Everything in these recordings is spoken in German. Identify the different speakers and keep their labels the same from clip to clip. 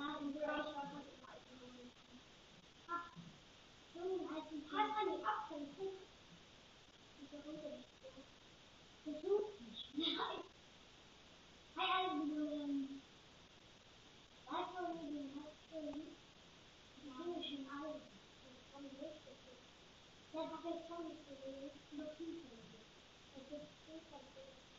Speaker 1: Ich habe jetzt schon nicht gesehen, nur 5 Minuten. Es ist Thank you.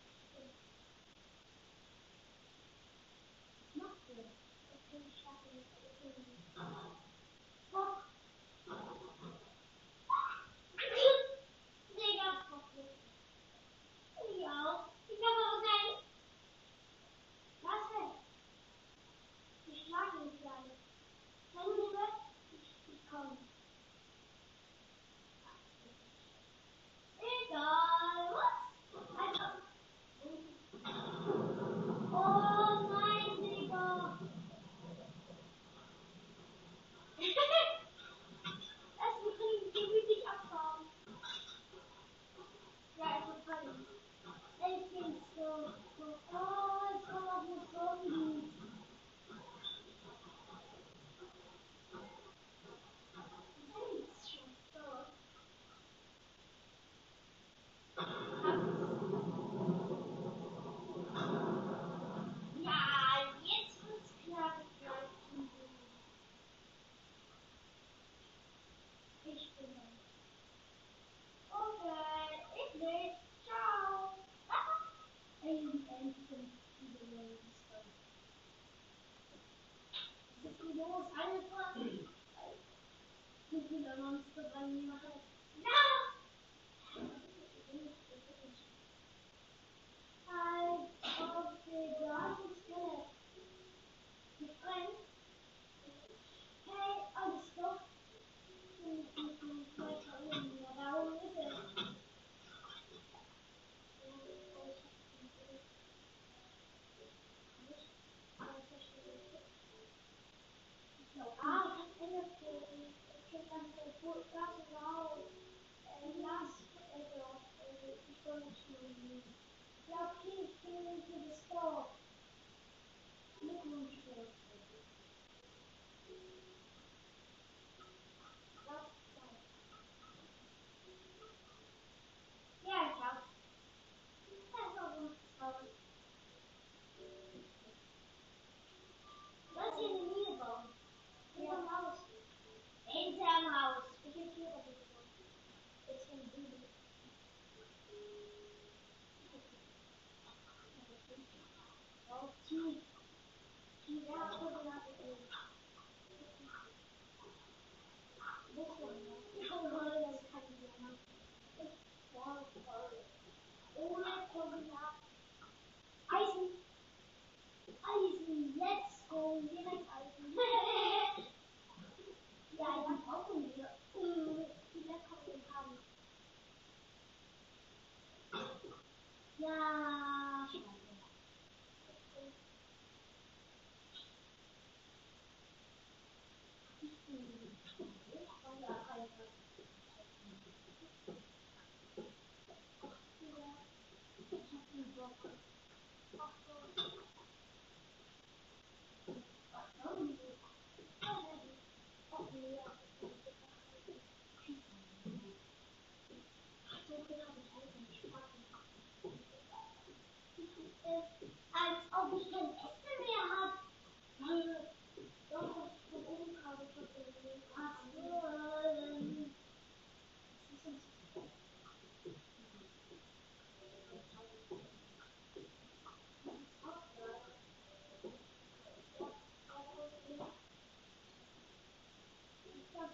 Speaker 1: Yeah.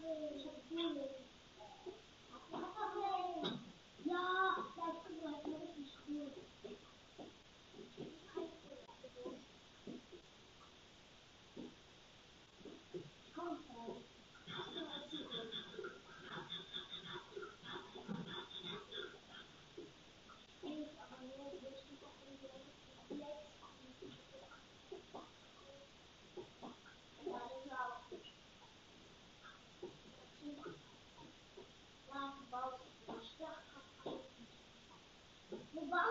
Speaker 1: Thank you. Bye.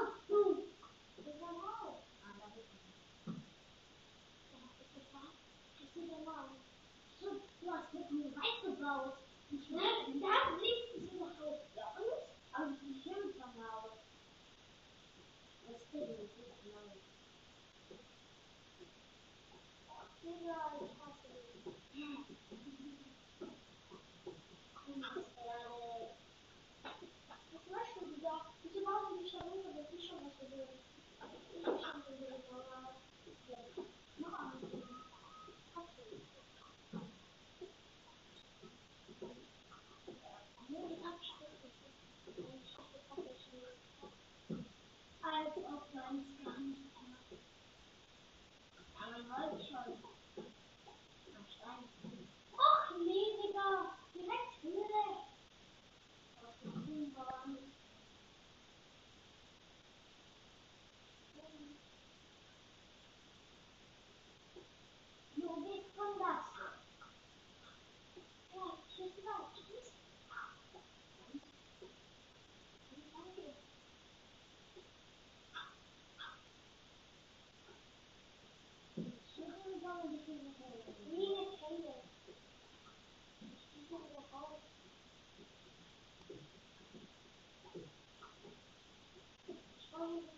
Speaker 1: Oh.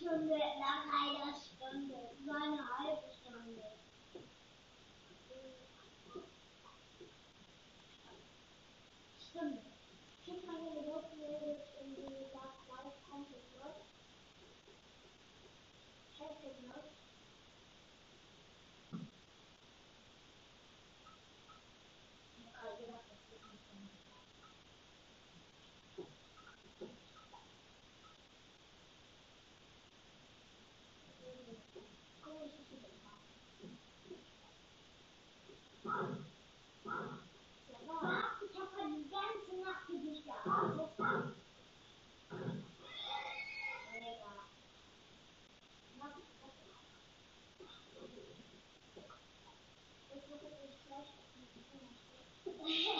Speaker 1: Stunde, nach einer Stunde, über eine halbe Stunde. Stimmt. Yeah.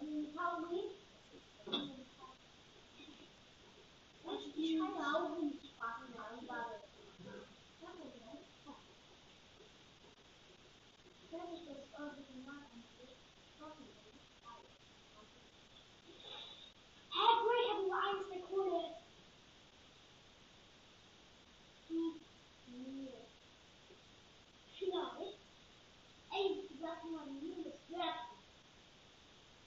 Speaker 1: Hum,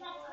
Speaker 1: Yes, sir.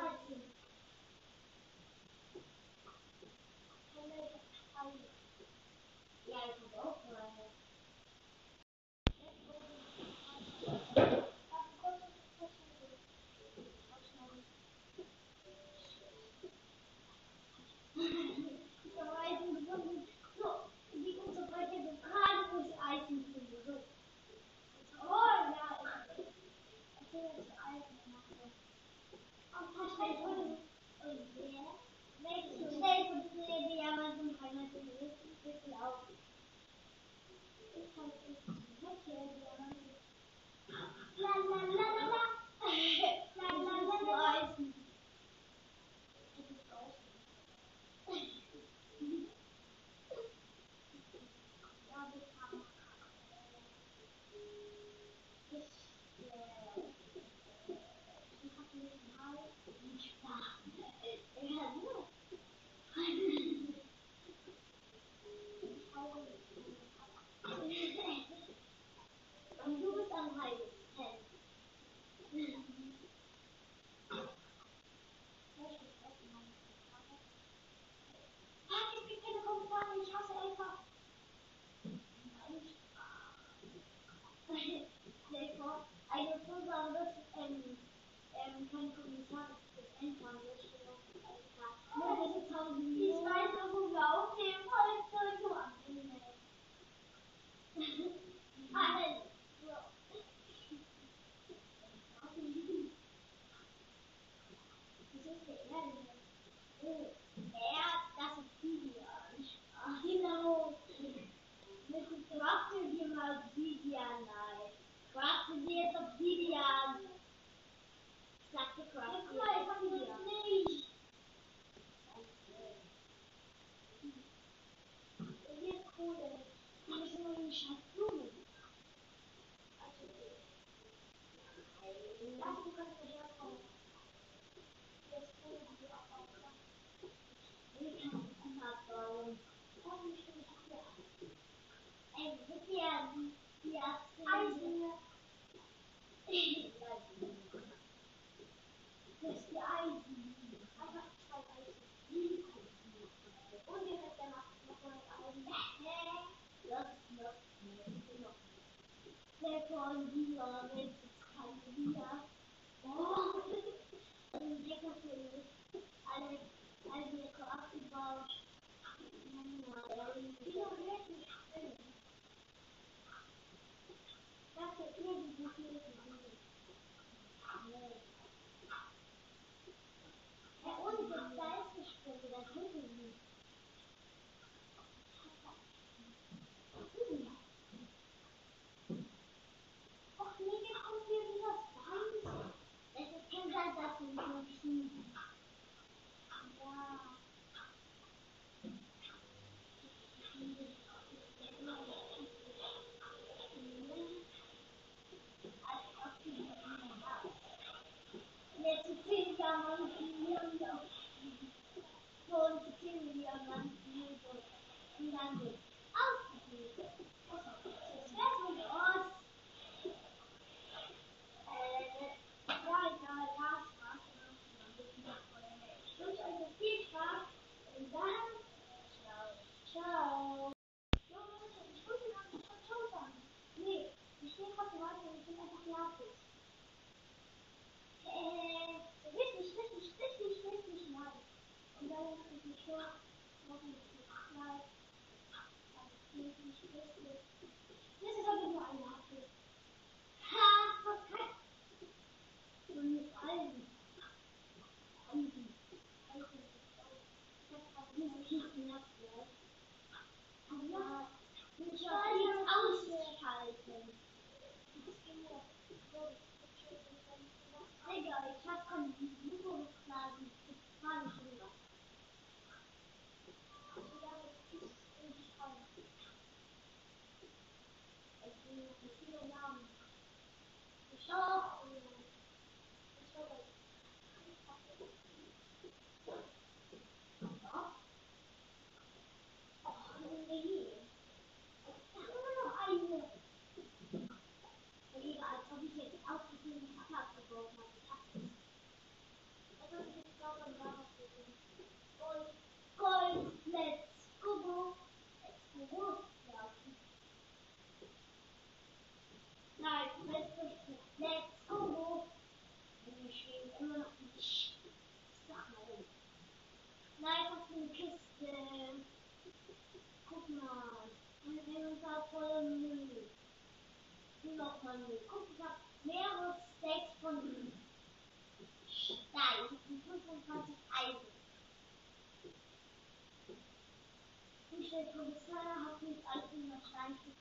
Speaker 1: Polizei hat mich als überstanden.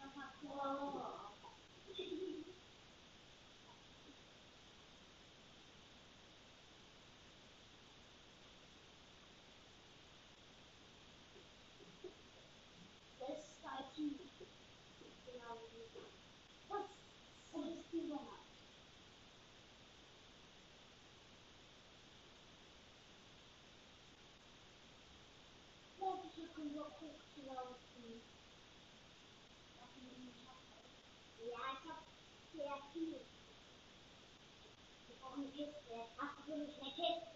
Speaker 1: Ja, ich hab sehr viel. Ich hab eine Kiste. Ach, du bist eine Kiste.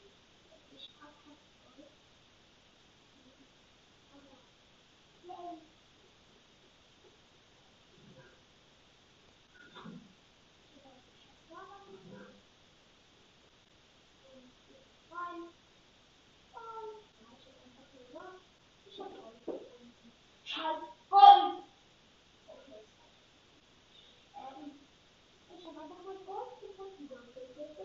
Speaker 1: Ich habe mal kurz gefunden, dass ich jetzt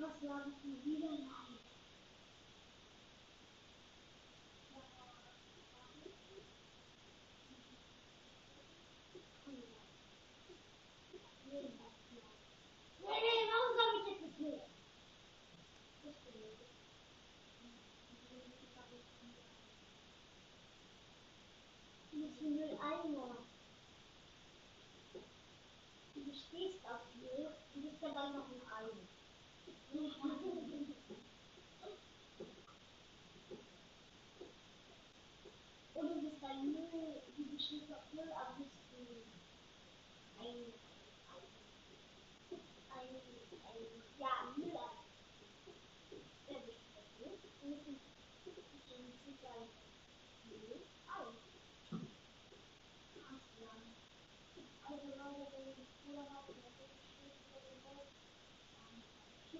Speaker 1: jugoslawischen Wiederaufbau. Müll einräumen. Onde está indo?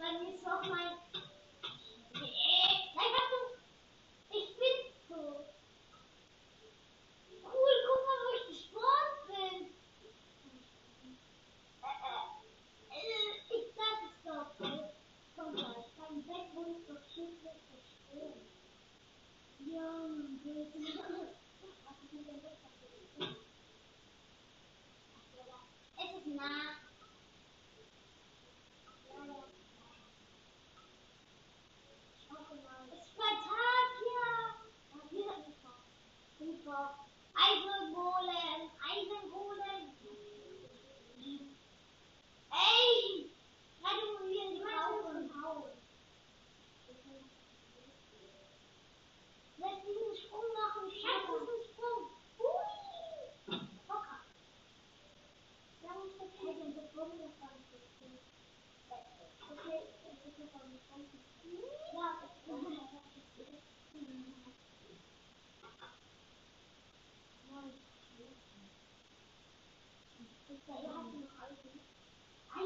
Speaker 1: Let me swap my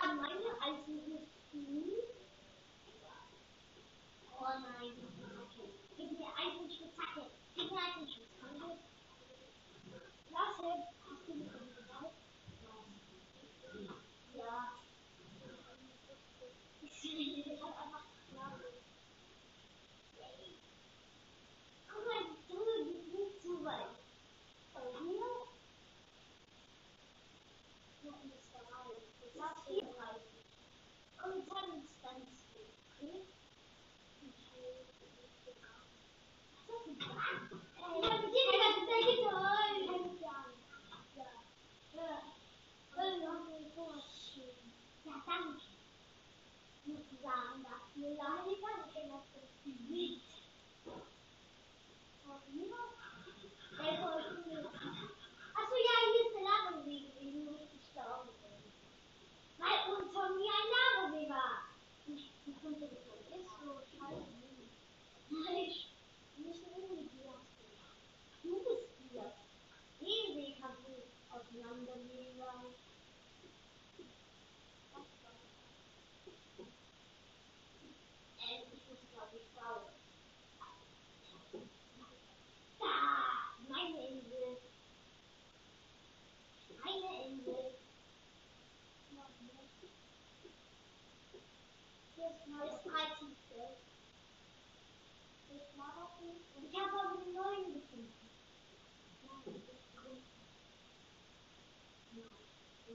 Speaker 1: Oh nein. Okay. Gib mir einen Schuss Hacke. Gib mir einen Schuss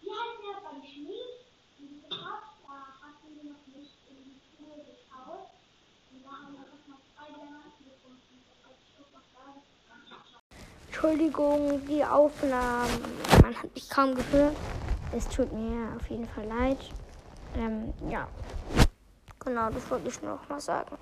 Speaker 1: Wie heißt der beim Schmied? Da hatten wir noch nicht in die Schule geschaut. Und da haben wir auch noch zwei Diamanten gefunden. Also
Speaker 2: Entschuldigung, die Aufnahmen. Man hat mich kaum gehört. Es tut mir auf jeden Fall leid. Ähm, ja. Genau, das wollte ich noch mal sagen.